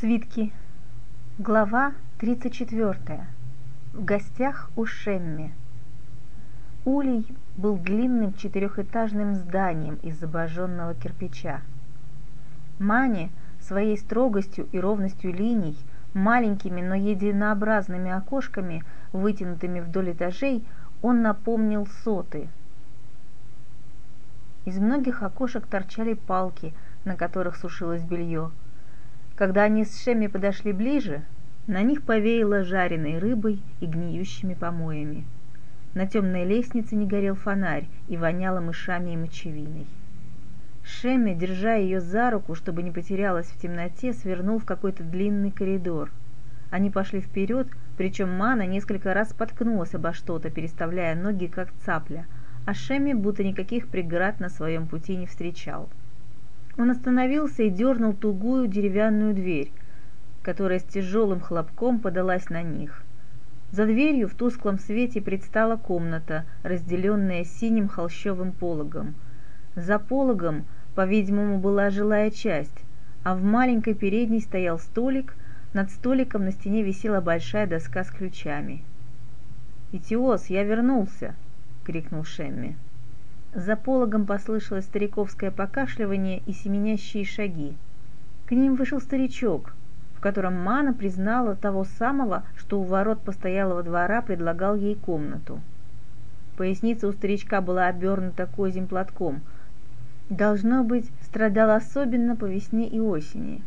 Свитки. Глава 34. В гостях у Шемми. Улей был длинным четырехэтажным зданием из обожженного кирпича. Мане своей строгостью и ровностью линий, маленькими, но единообразными окошками, вытянутыми вдоль этажей, он напомнил соты. Из многих окошек торчали палки, на которых сушилось белье – когда они с Шеми подошли ближе, на них повеяло жареной рыбой и гниющими помоями. На темной лестнице не горел фонарь и воняло мышами и мочевиной. Шемми, держа ее за руку, чтобы не потерялась в темноте, свернул в какой-то длинный коридор. Они пошли вперед, причем Мана несколько раз споткнулась обо что-то, переставляя ноги, как цапля, а Шемми будто никаких преград на своем пути не встречал. Он остановился и дернул тугую деревянную дверь, которая с тяжелым хлопком подалась на них. За дверью в тусклом свете предстала комната, разделенная синим холщовым пологом. За пологом, по-видимому, была жилая часть, а в маленькой передней стоял столик, над столиком на стене висела большая доска с ключами. «Итиос, я вернулся!» — крикнул Шемми. За пологом послышалось стариковское покашливание и семенящие шаги. К ним вышел старичок, в котором Мана признала того самого, что у ворот постоялого двора предлагал ей комнату. Поясница у старичка была обернута козьим платком. Должно быть, страдал особенно по весне и осени.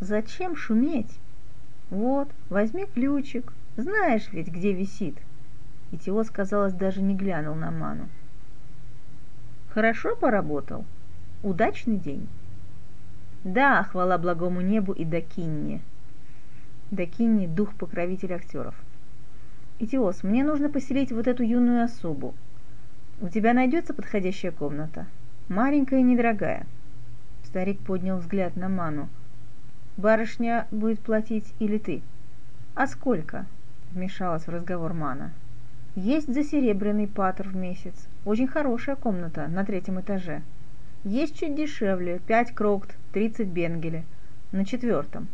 «Зачем шуметь? Вот, возьми ключик, знаешь ведь, где висит». И Теос, казалось, даже не глянул на Ману. Хорошо поработал? Удачный день? Да, хвала благому небу и Дакинне. Дакинне – дух-покровитель актеров. Итиос, мне нужно поселить вот эту юную особу. У тебя найдется подходящая комната? Маленькая и недорогая. Старик поднял взгляд на Ману. Барышня будет платить или ты? А сколько? Вмешалась в разговор Мана. Есть за серебряный патр в месяц. Очень хорошая комната на третьем этаже. Есть чуть дешевле, пять крокт, тридцать бенгеле. На четвертом.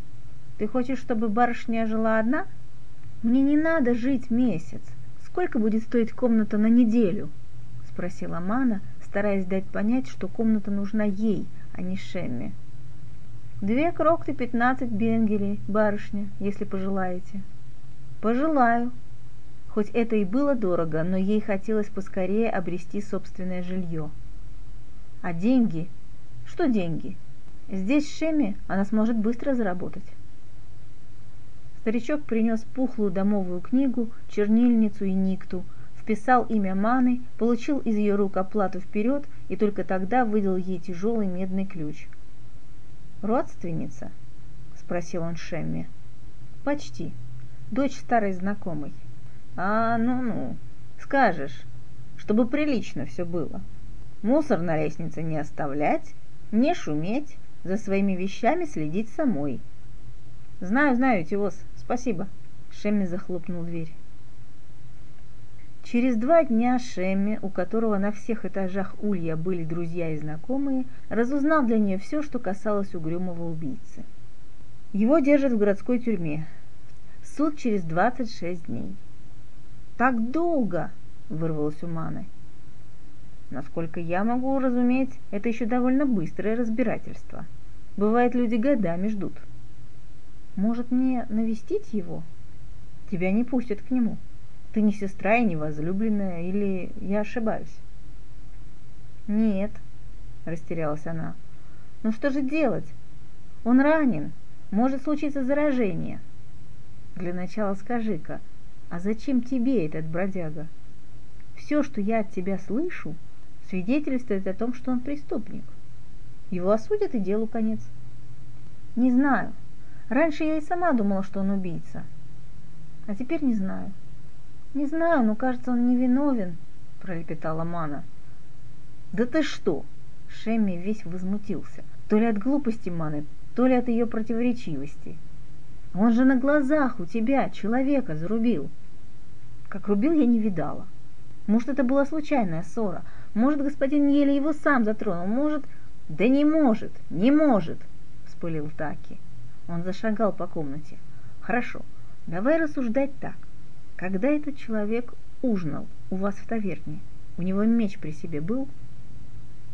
Ты хочешь, чтобы барышня жила одна? Мне не надо жить месяц. Сколько будет стоить комната на неделю? Спросила Мана, стараясь дать понять, что комната нужна ей, а не Шемме. Две крокты, пятнадцать бенгелей, барышня, если пожелаете. Пожелаю, Хоть это и было дорого, но ей хотелось поскорее обрести собственное жилье. А деньги? Что деньги? Здесь, в Шеме, она сможет быстро заработать. Старичок принес пухлую домовую книгу, чернильницу и никту, вписал имя Маны, получил из ее рук оплату вперед и только тогда выдал ей тяжелый медный ключ. «Родственница?» – спросил он Шемме. «Почти. Дочь старой знакомой». А, ну-ну, скажешь, чтобы прилично все было. Мусор на лестнице не оставлять, не шуметь, за своими вещами следить самой. Знаю, знаю, Тиос, спасибо. Шемми захлопнул дверь. Через два дня Шемми, у которого на всех этажах Улья были друзья и знакомые, разузнал для нее все, что касалось угрюмого убийцы. Его держат в городской тюрьме. Суд через 26 дней. Так долго!» – вырвалось у Маны. Насколько я могу разуметь, это еще довольно быстрое разбирательство. Бывает, люди годами ждут. Может, мне навестить его? Тебя не пустят к нему. Ты не сестра и не возлюбленная, или я ошибаюсь? Нет, растерялась она. Ну что же делать? Он ранен, может случиться заражение. Для начала скажи-ка, а зачем тебе этот бродяга? Все, что я от тебя слышу, свидетельствует о том, что он преступник. Его осудят и делу конец. Не знаю. Раньше я и сама думала, что он убийца. А теперь не знаю. Не знаю, но кажется, он невиновен, пролепетала Мана. Да ты что? Шемми весь возмутился. То ли от глупости Маны, то ли от ее противоречивости. Он же на глазах у тебя человека зарубил. Как рубил, я не видала. Может, это была случайная ссора. Может, господин еле его сам затронул. Может... Да не может, не может, вспылил Таки. Он зашагал по комнате. Хорошо, давай рассуждать так. Когда этот человек ужинал у вас в таверне, у него меч при себе был?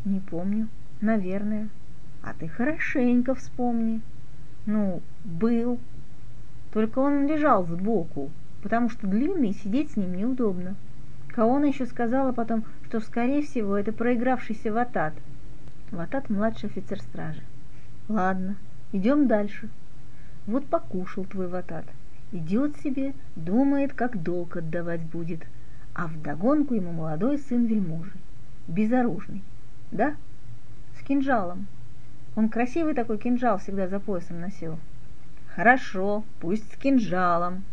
Не помню. Наверное. А ты хорошенько вспомни. Ну, был. Только он лежал сбоку, потому что длинный, сидеть с ним неудобно. Каона еще сказала потом, что, скорее всего, это проигравшийся Ватат. Ватат – младший офицер стражи. Ладно, идем дальше. Вот покушал твой Ватат. Идет себе, думает, как долг отдавать будет. А вдогонку ему молодой сын вельможи, безоружный. Да? С кинжалом. Он красивый такой кинжал всегда за поясом носил. Хорошо, пусть с кинжалом.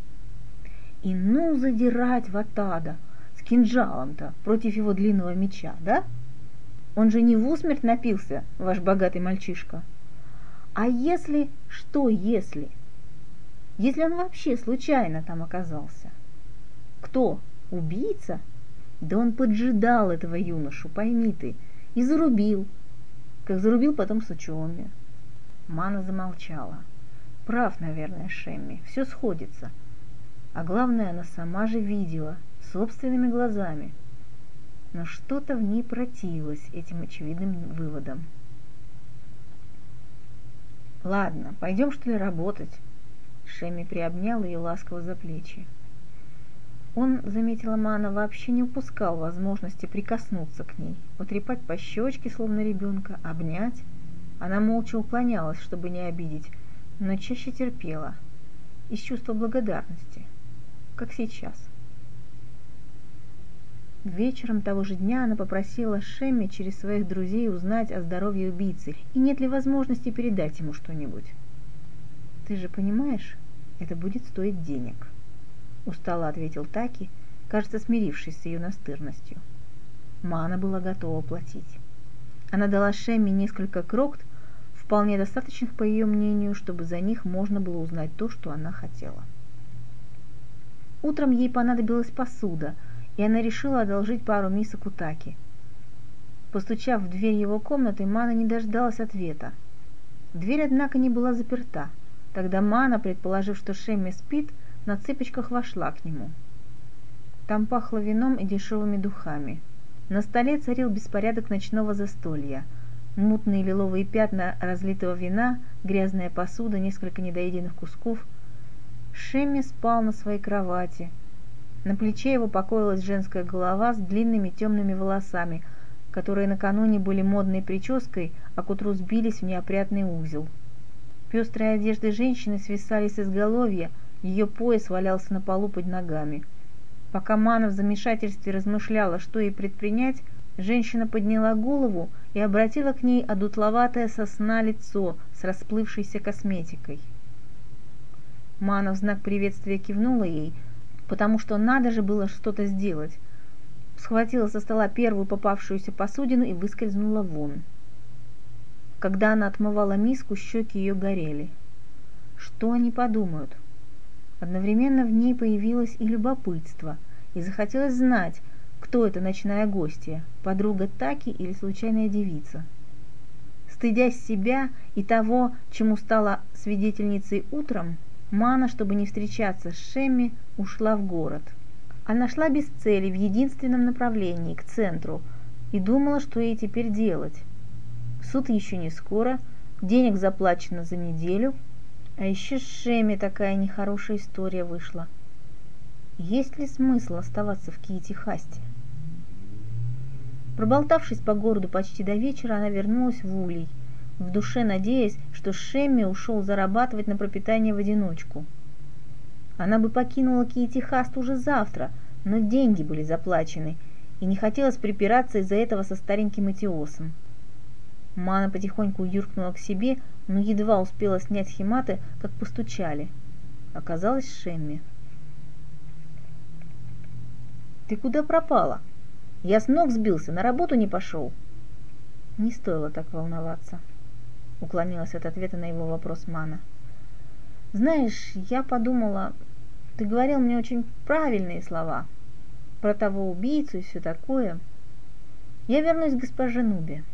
И ну задирать Ватада с кинжалом-то против его длинного меча, да? Он же не в усмерть напился, ваш богатый мальчишка. А если... Что если? Если он вообще случайно там оказался? Кто? Убийца? Да он поджидал этого юношу, пойми ты, и зарубил. Как зарубил потом с учеными. Мана замолчала. Прав, наверное, Шемми, все сходится. А главное, она сама же видела, собственными глазами. Но что-то в ней противилось этим очевидным выводам. «Ладно, пойдем, что ли, работать?» Шемми приобнял ее ласково за плечи. Он, заметила Мана, вообще не упускал возможности прикоснуться к ней, потрепать по щечке, словно ребенка, обнять. Она молча уклонялась, чтобы не обидеть, но чаще терпела, из чувства благодарности, как сейчас. Вечером того же дня она попросила Шемми через своих друзей узнать о здоровье убийцы и нет ли возможности передать ему что-нибудь. «Ты же понимаешь, это будет стоить денег», — устало ответил Таки, кажется, смирившись с ее настырностью. Мана была готова платить. Она дала Шемми несколько крокт, вполне достаточных, по ее мнению, чтобы за них можно было узнать то, что она хотела. Утром ей понадобилась посуда, и она решила одолжить пару мисок у Таки. Постучав в дверь его комнаты, Мана не дождалась ответа. Дверь, однако, не была заперта. Тогда Мана, предположив, что Шемми спит, на цыпочках вошла к нему. Там пахло вином и дешевыми духами. На столе царил беспорядок ночного застолья – мутные лиловые пятна разлитого вина, грязная посуда, несколько недоеденных кусков. Шемми спал на своей кровати. На плече его покоилась женская голова с длинными темными волосами, которые накануне были модной прической, а к утру сбились в неопрятный узел. Пестрые одежды женщины свисали с изголовья, ее пояс валялся на полу под ногами. Пока Мана в замешательстве размышляла, что ей предпринять, женщина подняла голову и обратила к ней одутловатое сосна лицо с расплывшейся косметикой. Мана в знак приветствия кивнула ей, потому что надо же было что-то сделать. Схватила со стола первую попавшуюся посудину и выскользнула вон. Когда она отмывала миску, щеки ее горели. Что они подумают? Одновременно в ней появилось и любопытство, и захотелось знать, кто эта ночная гостья, подруга Таки или случайная девица. Стыдясь себя и того, чему стала свидетельницей утром, Мана, чтобы не встречаться с Шемми, ушла в город. Она шла без цели в единственном направлении, к центру, и думала, что ей теперь делать. Суд еще не скоро, денег заплачено за неделю, а еще с Шемми такая нехорошая история вышла. Есть ли смысл оставаться в Киити-Хасте? Проболтавшись по городу почти до вечера, она вернулась в Улей, в душе надеясь, что Шемми ушел зарабатывать на пропитание в одиночку. Она бы покинула Киити-Хаст уже завтра, но деньги были заплачены, и не хотелось припираться из-за этого со стареньким Этиосом. Мана потихоньку юркнула к себе, но едва успела снять химаты, как постучали. Оказалось Шемми. «Ты куда пропала?» Я с ног сбился, на работу не пошел. Не стоило так волноваться, уклонилась от ответа на его вопрос Мана. Знаешь, я подумала, ты говорил мне очень правильные слова про того убийцу и все такое. Я вернусь к госпоже Нубе.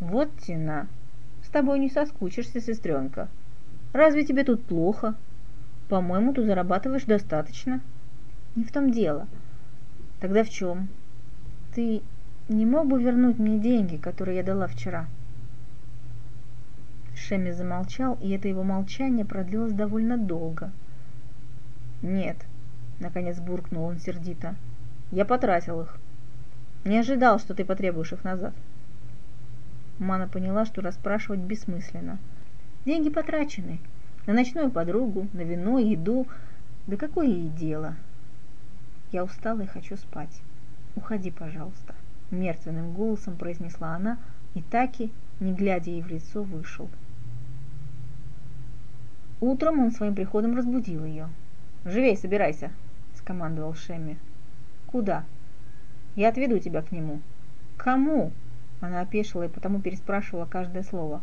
Вот тена. С тобой не соскучишься, сестренка. Разве тебе тут плохо? По-моему, ты зарабатываешь достаточно. Не в том дело. Тогда в чем? Ты не мог бы вернуть мне деньги, которые я дала вчера?» Шеми замолчал, и это его молчание продлилось довольно долго. «Нет», — наконец буркнул он сердито, — «я потратил их. Не ожидал, что ты потребуешь их назад». Мана поняла, что расспрашивать бессмысленно. Деньги потрачены. На ночную подругу, на вино, еду. Да какое ей дело? Я устала и хочу спать. Уходи, пожалуйста. Мертвенным голосом произнесла она, и Таки, не глядя ей в лицо, вышел. Утром он своим приходом разбудил ее. «Живей, собирайся!» – скомандовал Шемми. «Куда?» «Я отведу тебя к нему». «Кому?» Она опешила и потому переспрашивала каждое слово.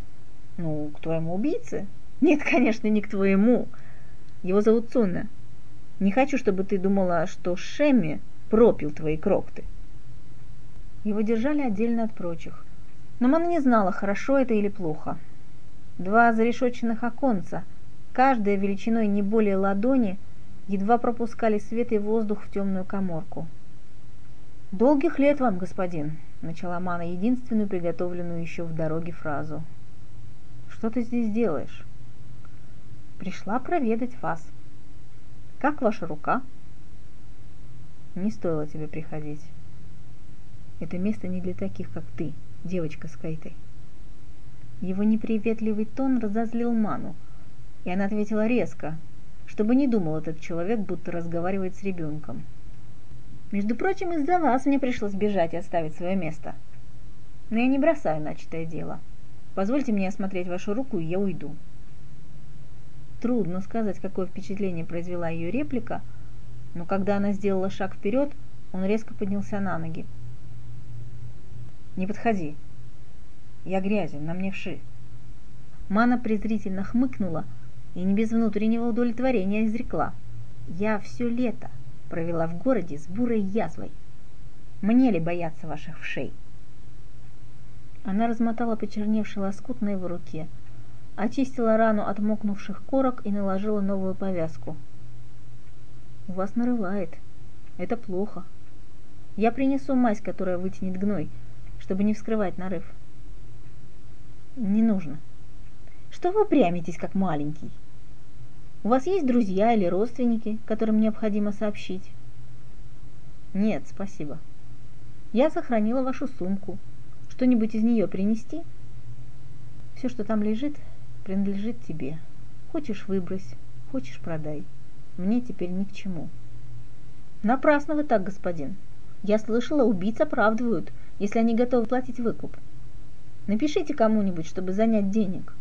«Ну, к твоему убийце?» «Нет, конечно, не к твоему. Его зовут Цунна. Не хочу, чтобы ты думала, что Шемми пропил твои крокты». Его держали отдельно от прочих. Но Мана не знала, хорошо это или плохо. Два зарешоченных оконца, каждая величиной не более ладони, едва пропускали свет и воздух в темную коморку. «Долгих лет вам, господин!» — начала Мана единственную приготовленную еще в дороге фразу. «Что ты здесь делаешь?» «Пришла проведать вас. Как ваша рука?» «Не стоило тебе приходить. Это место не для таких, как ты, девочка с Кайтой». Его неприветливый тон разозлил Ману, и она ответила резко, чтобы не думал этот человек, будто разговаривает с ребенком. Между прочим, из-за вас мне пришлось бежать и оставить свое место. Но я не бросаю начатое дело. Позвольте мне осмотреть вашу руку, и я уйду. Трудно сказать, какое впечатление произвела ее реплика, но когда она сделала шаг вперед, он резко поднялся на ноги. «Не подходи. Я грязен, на мне вши». Мана презрительно хмыкнула и не без внутреннего удовлетворения изрекла. «Я все лето провела в городе с бурой язвой. Мне ли бояться ваших вшей?» Она размотала почерневший лоскут на его руке, очистила рану от мокнувших корок и наложила новую повязку. «У вас нарывает. Это плохо. Я принесу мазь, которая вытянет гной, чтобы не вскрывать нарыв». «Не нужно. Что вы упрямитесь, как маленький?» У вас есть друзья или родственники, которым необходимо сообщить? Нет, спасибо. Я сохранила вашу сумку. Что-нибудь из нее принести? Все, что там лежит, принадлежит тебе. Хочешь выбрось, хочешь продай. Мне теперь ни к чему. Напрасно вы так, господин. Я слышала, убийц оправдывают, если они готовы платить выкуп. Напишите кому-нибудь, чтобы занять денег.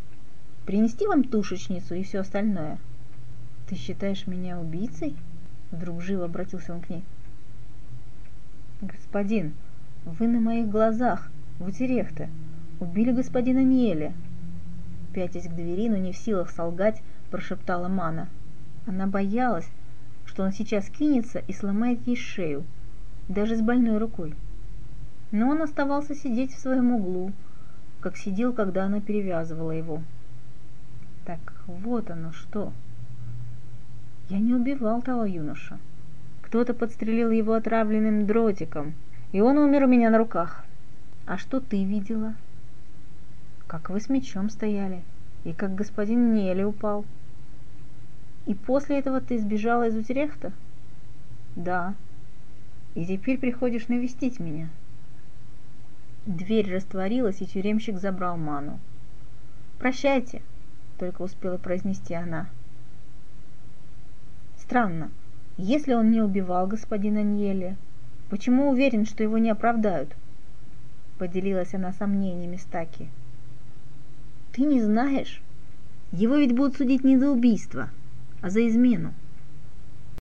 Принести вам тушечницу и все остальное – «Ты считаешь меня убийцей?» Вдруг живо обратился он к ней. «Господин, вы на моих глазах, в Утерехте, убили господина Ниэля!» Пятясь к двери, но не в силах солгать, прошептала Мана. Она боялась, что он сейчас кинется и сломает ей шею, даже с больной рукой. Но он оставался сидеть в своем углу, как сидел, когда она перевязывала его. Так вот оно что. Я не убивал того юноша. Кто-то подстрелил его отравленным дротиком, и он умер у меня на руках. А что ты видела? Как вы с мечом стояли, и как господин Нели упал. И после этого ты сбежала из Утерехта? Да. И теперь приходишь навестить меня. Дверь растворилась, и тюремщик забрал ману. «Прощайте», — только успела произнести она. Странно, если он не убивал господина Ньеля, почему уверен, что его не оправдают? Поделилась она сомнениями с Таки. Ты не знаешь? Его ведь будут судить не за убийство, а за измену.